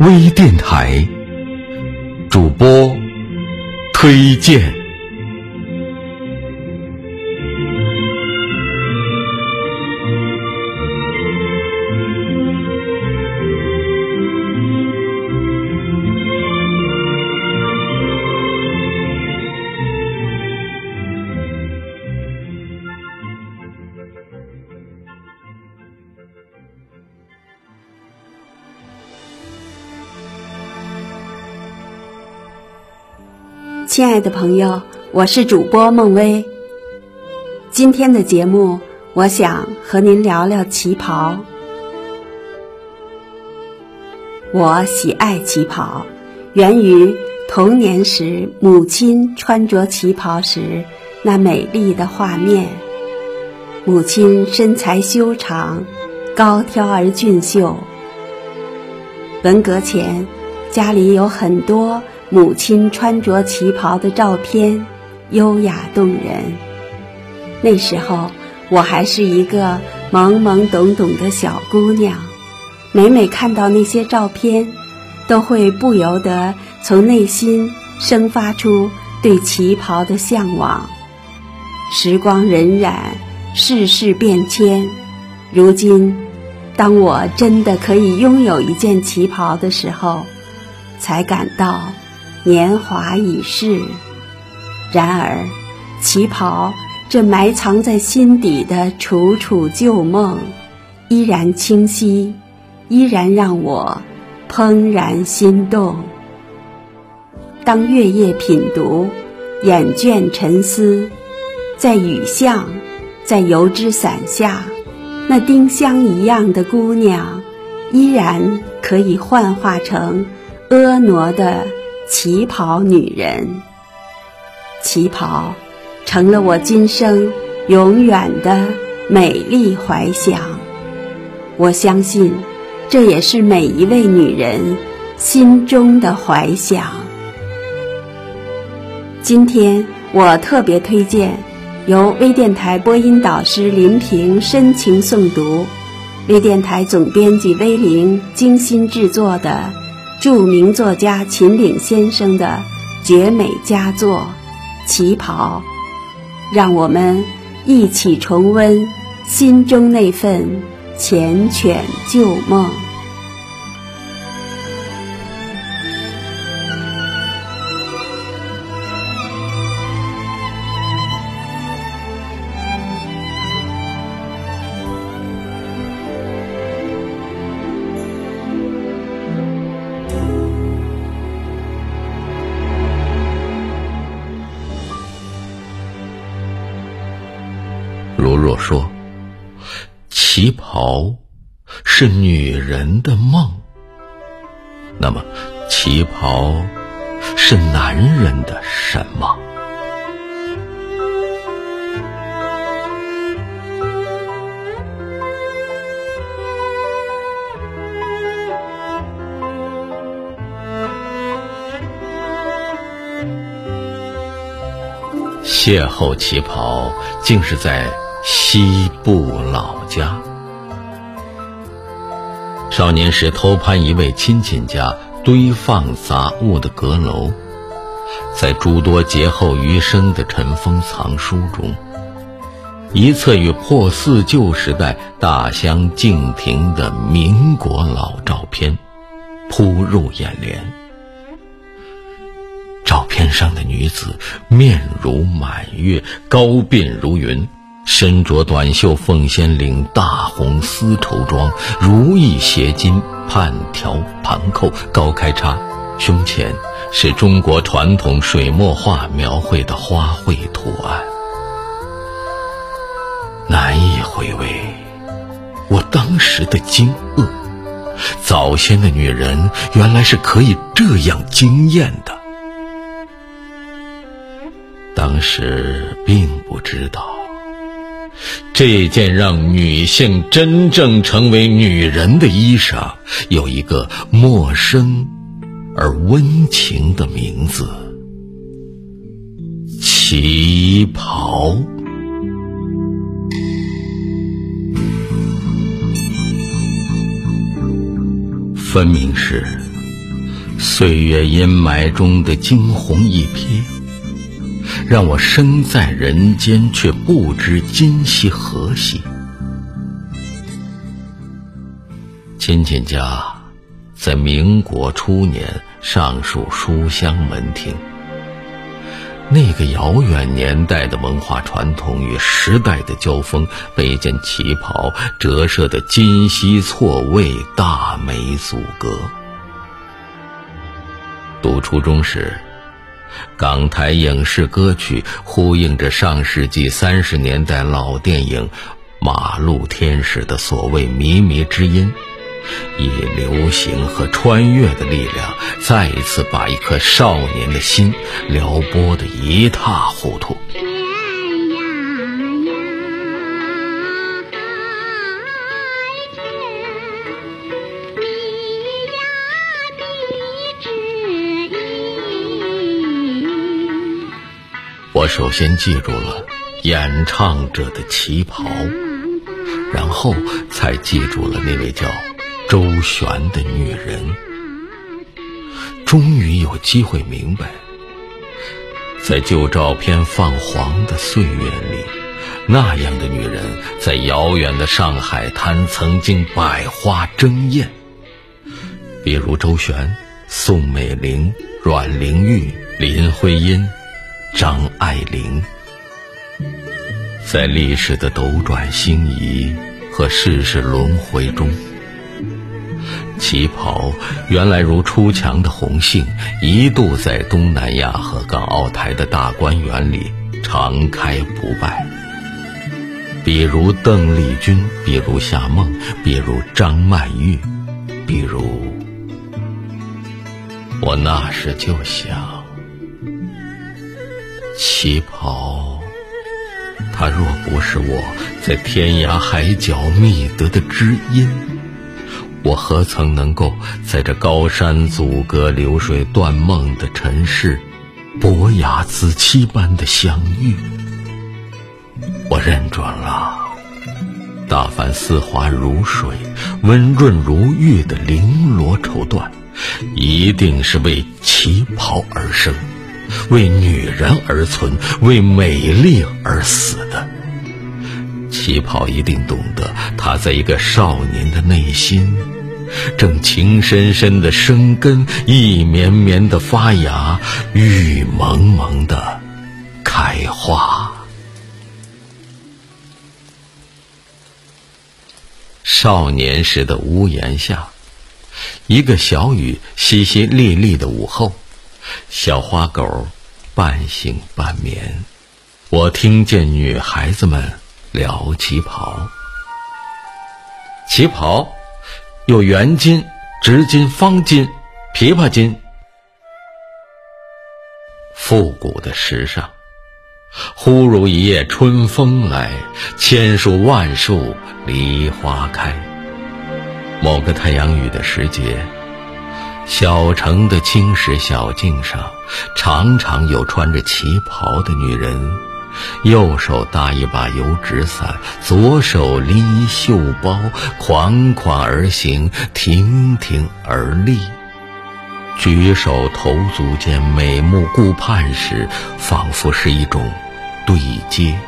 微电台主播推荐。亲爱的朋友，我是主播孟薇。今天的节目，我想和您聊聊旗袍。我喜爱旗袍，源于童年时母亲穿着旗袍时那美丽的画面。母亲身材修长，高挑而俊秀。文革前，家里有很多。母亲穿着旗袍的照片，优雅动人。那时候我还是一个懵懵懂懂的小姑娘，每每看到那些照片，都会不由得从内心生发出对旗袍的向往。时光荏苒，世事变迁，如今，当我真的可以拥有一件旗袍的时候，才感到。年华已逝，然而，旗袍这埋藏在心底的楚楚旧梦，依然清晰，依然让我怦然心动。当月夜品读，眼倦沉思，在雨巷，在油纸伞下，那丁香一样的姑娘，依然可以幻化成婀娜的。旗袍女人，旗袍成了我今生永远的美丽怀想。我相信，这也是每一位女人心中的怀想。今天我特别推荐由微电台播音导师林平深情诵读，微电台总编辑威灵精心制作的。著名作家秦岭先生的绝美佳作《旗袍》，让我们一起重温心中那份缱绻旧梦。若说旗袍是女人的梦，那么旗袍是男人的什么？邂逅旗袍，竟是在。西部老家，少年时偷攀一位亲戚家堆放杂物的阁楼，在诸多劫后余生的尘封藏书中，一册与破四旧时代大相径庭的民国老照片扑入眼帘。照片上的女子面如满月，高鬓如云。身着短袖凤仙领大红丝绸装，如意斜襟半条盘扣高开叉，胸前是中国传统水墨画描绘的花卉图案。难以回味我当时的惊愕，早先的女人原来是可以这样惊艳的。当时并不知道。这件让女性真正成为女人的衣裳，有一个陌生而温情的名字旗袍。分明是岁月阴霾中的惊鸿一瞥，让我身在人间，却不知今夕何夕。亲戚家在民国初年上属书香门庭，那个遥远年代的文化传统与时代的交锋，被一件旗袍折射的今昔错位，大美阻隔。读初中时，港台影视歌曲呼应着上世纪三十年代老电影《马路天使》的所谓靡靡之音。以流行和穿越的力量，再一次把一颗少年的心撩拨得一塌糊涂。首先记住了演唱者的旗袍，然后才记住了那位叫……周璇的女人，终于有机会明白，在旧照片泛黄的岁月里，那样的女人在遥远的上海滩曾经百花争艳。比如周璇、宋美龄、阮玲玉、林徽因、张爱玲，在历史的斗转星移和世事轮回中。旗袍原来如出墙的红杏，一度在东南亚和港澳台的大观园里常开不败。比如邓丽君，比如夏梦，比如张曼玉，比如……我那时就想，旗袍，它若不是我在天涯海角觅得的知音。我何曾能够在这高山阻隔、流水断梦的尘世，伯牙子期般的相遇？我认准了，大凡丝滑如水、温润如玉的绫罗绸缎，一定是为旗袍而生，为女人而存，为美丽而死的。旗袍一定懂得，它在一个少年的内心。正情深深的生根，意绵绵的发芽，雨蒙蒙的开花。少年时的屋檐下，一个小雨淅淅沥沥的午后，小花狗半醒半眠，我听见女孩子们聊旗袍，旗袍。有圆襟、直襟、方襟、琵琶襟，复古的时尚。忽如一夜春风来，千树万树梨花开。某个太阳雨的时节，小城的青石小径上，常常有穿着旗袍的女人。右手搭一把油纸伞，左手拎一袖包，款款而行，亭亭而立。举手投足间，美目顾盼时，仿佛是一种对接，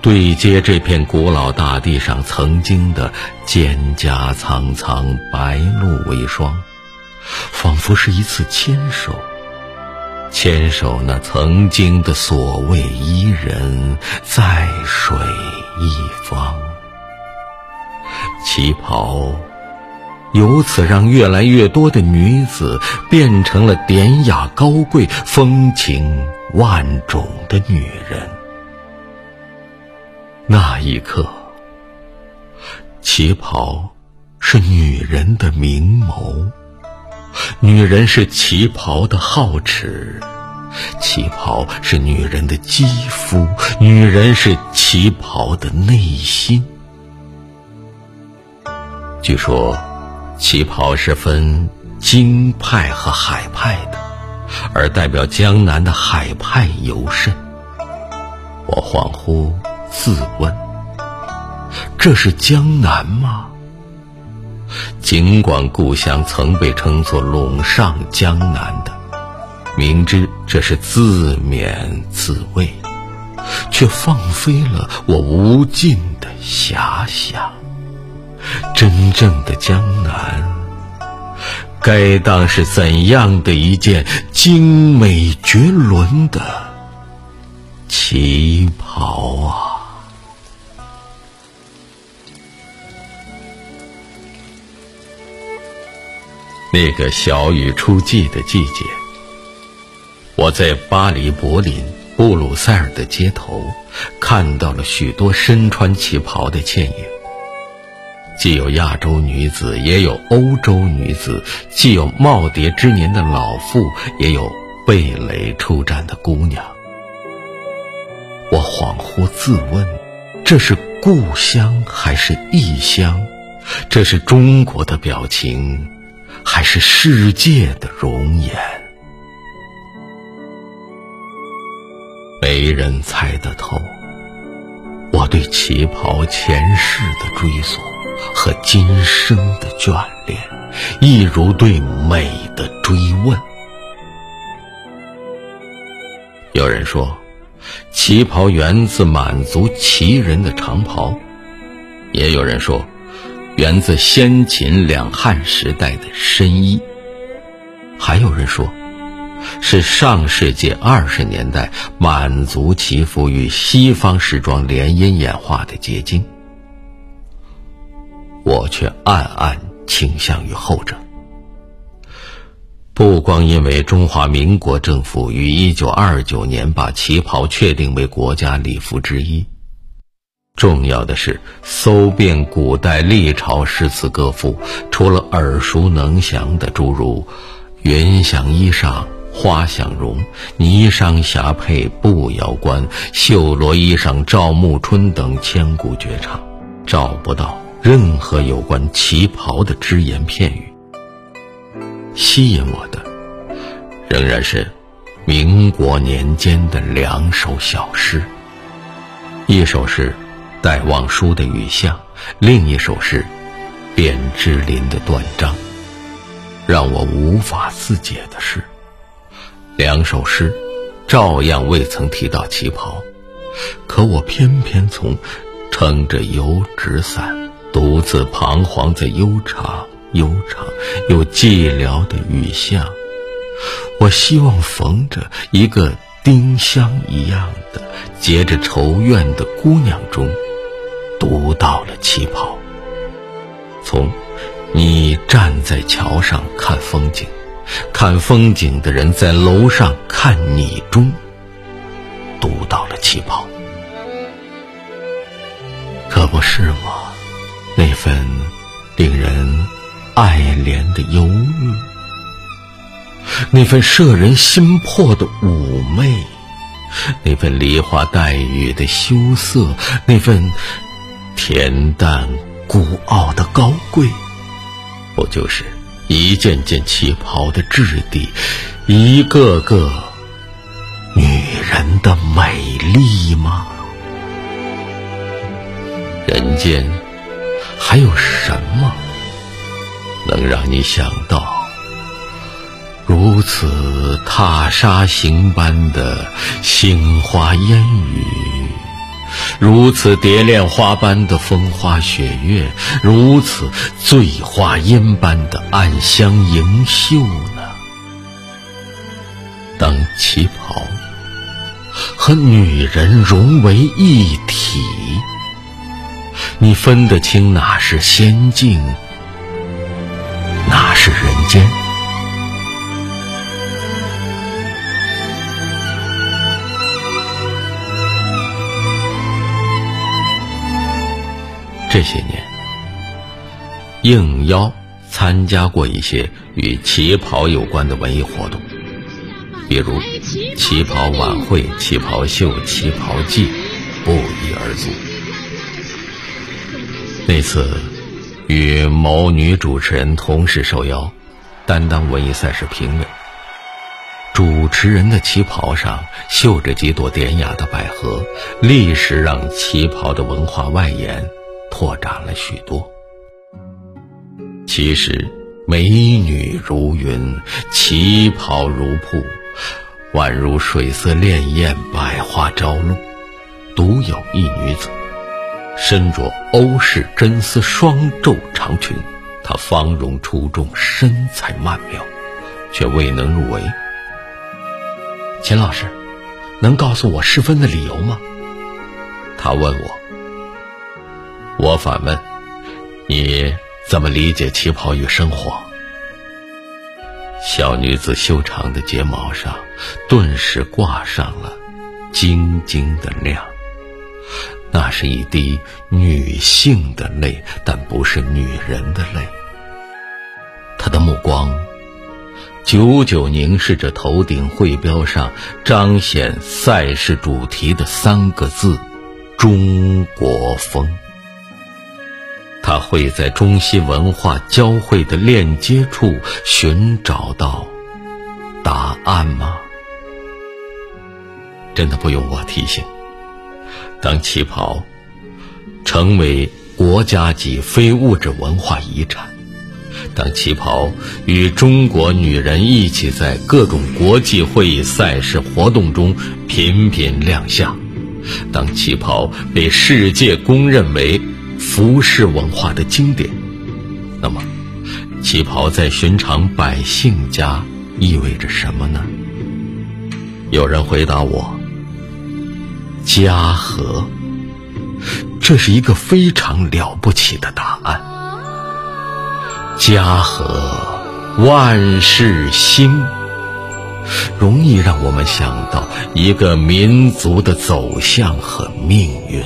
对接这片古老大地上曾经的蒹葭苍苍，白露为霜，仿佛是一次牵手。牵手那曾经的所谓伊人，在水一方。旗袍由此让越来越多的女子变成了典雅高贵、风情万种的女人。那一刻，旗袍是女人的明眸。女人是旗袍的皓齿，旗袍是女人的肌肤，女人是旗袍的内心。据说，旗袍是分京派和海派的，而代表江南的海派尤甚。我恍惚自问：这是江南吗？尽管故乡曾被称作陇上江南的，明知这是自勉自慰，却放飞了我无尽的遐想。真正的江南，该当是怎样的一件精美绝伦的旗袍啊！那个小雨初霁的季节，我在巴黎、柏林、布鲁塞尔的街头，看到了许多身穿旗袍的倩影。既有亚洲女子，也有欧洲女子；既有耄耋之年的老妇，也有蓓蕾初绽的姑娘。我恍惚自问：这是故乡还是异乡？这是中国的表情？还是世界的容颜，没人猜得透。我对旗袍前世的追索和今生的眷恋，一如对美的追问。有人说，旗袍源自满族旗人的长袍；也有人说。源自先秦两汉时代的深衣，还有人说，是上世纪二十年代满族旗服与西方时装联姻演化的结晶。我却暗暗倾向于后者。不光因为中华民国政府于一九二九年把旗袍确定为国家礼服之一。重要的是，搜遍古代历朝诗词歌赋，除了耳熟能详的诸如“云想衣裳花想容，霓裳霞帔步摇关，绣罗衣裳照暮春”等千古绝唱，找不到任何有关旗袍的只言片语。吸引我的，仍然是民国年间的两首小诗，一首是。戴望舒的雨巷，另一首是卞之琳的断章。让我无法自解的是，两首诗照样未曾提到旗袍，可我偏偏从撑着油纸伞，独自彷徨在悠长、悠长又寂寥的雨巷。我希望逢着一个丁香一样的结着愁怨的姑娘中。读到了旗袍，从你站在桥上看风景，看风景的人在楼上看你中，读到了旗袍，可不是吗？那份令人爱怜的忧郁，那份摄人心魄的妩媚，那份梨花带雨的羞涩，那份……恬淡孤傲的高贵，不就是一件件旗袍的质地，一个个女人的美丽吗？人间还有什么能让你想到如此踏沙行般的杏花烟雨？如此蝶恋花般的风花雪月，如此醉花烟般的暗香盈袖呢？当旗袍和女人融为一体，你分得清哪是仙境，哪是人这些年，应邀参加过一些与旗袍有关的文艺活动，比如旗袍晚会、旗袍秀、旗袍季，不一而足。那次与某女主持人同时受邀，担当文艺赛事评委，主持人的旗袍上绣着几朵典雅的百合，立时让旗袍的文化外延扩展了许多。其实，美女如云，旗袍如瀑，宛如水色潋滟，百花朝露。独有一女子，身着欧式真丝双皱长裙，她芳容出众，身材曼妙，却未能入围。秦老师，能告诉我失分的理由吗？他问我。我反问：你怎么理解旗袍与生活？小女子修长的睫毛上顿时挂上了晶晶的亮，那是一滴女性的泪，但不是女人的泪。她的目光。久久凝视着头顶会标上彰显赛事主题的三个字“中国风”，他会在中西文化交汇的链接处寻找到答案吗？真的不用我提醒。当旗袍成为国家级非物质文化遗产。当旗袍与中国女人一起在各种国际会议、赛事活动中频频亮相，当旗袍被世界公认为服饰文化的经典，那么，旗袍在寻常百姓家意味着什么呢？有人回答我：家和。这是一个非常了不起的答案。家和万事兴，容易让我们想到一个民族的走向和命运。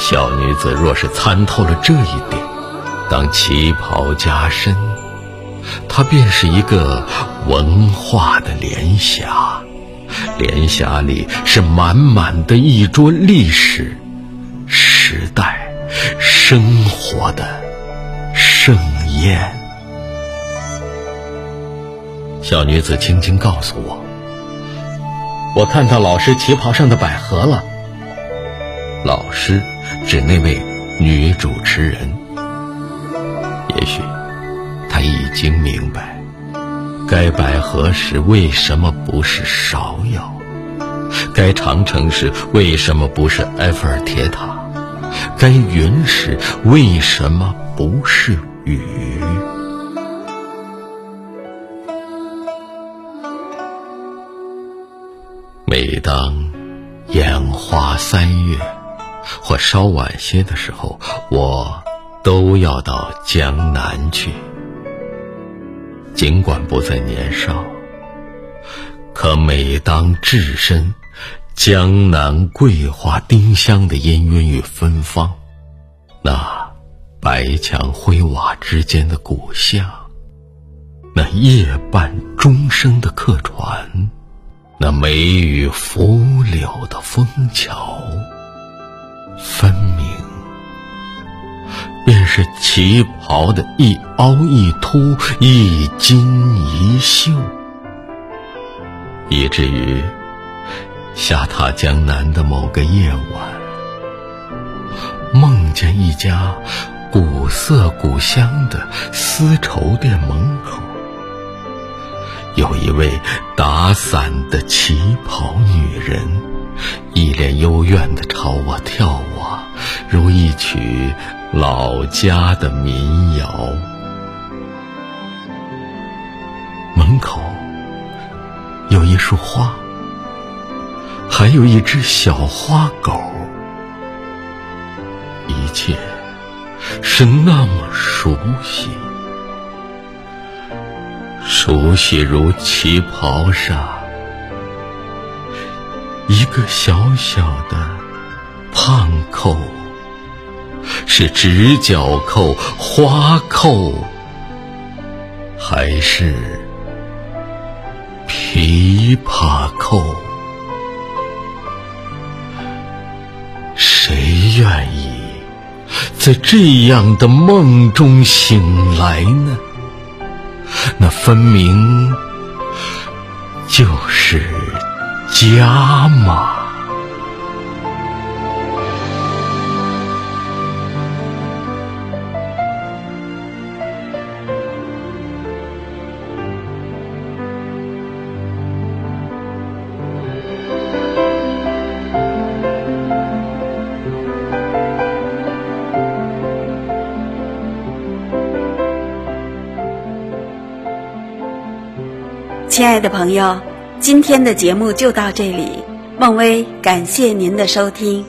小女子若是参透了这一点，当旗袍加身，它便是一个文化的联霞，联霞里是满满的一桌历史、时代、生活的。盛宴。小女子轻轻告诉我：“我看到老师旗袍上的百合了。”老师指那位女主持人。也许她已经明白，该百合时为什么不是芍药，该长城时为什么不是埃菲尔铁塔，该云时为什么不是？雨。每当烟花三月，或稍晚些的时候，我都要到江南去。尽管不再年少，可每当置身江南桂花丁香的氤氲与芬芳，那。白墙灰瓦之间的古巷，那夜半钟声的客船，那梅雨拂柳的枫桥，分明便是旗袍的一凹一凸、一金一绣，以至于下榻江南的某个夜晚，梦见一家。古色古香的丝绸店门口，有一位打伞的旗袍女人，一脸幽怨的朝我眺望，如一曲老家的民谣。门口有一束花，还有一只小花狗，一切。是那么熟悉，熟悉如旗袍上一个小小的胖扣，是直角扣、花扣，还是琵琶扣？谁愿意？在这样的梦中醒来呢？那分明就是家吗？亲爱的朋友，今天的节目就到这里。孟薇，感谢您的收听。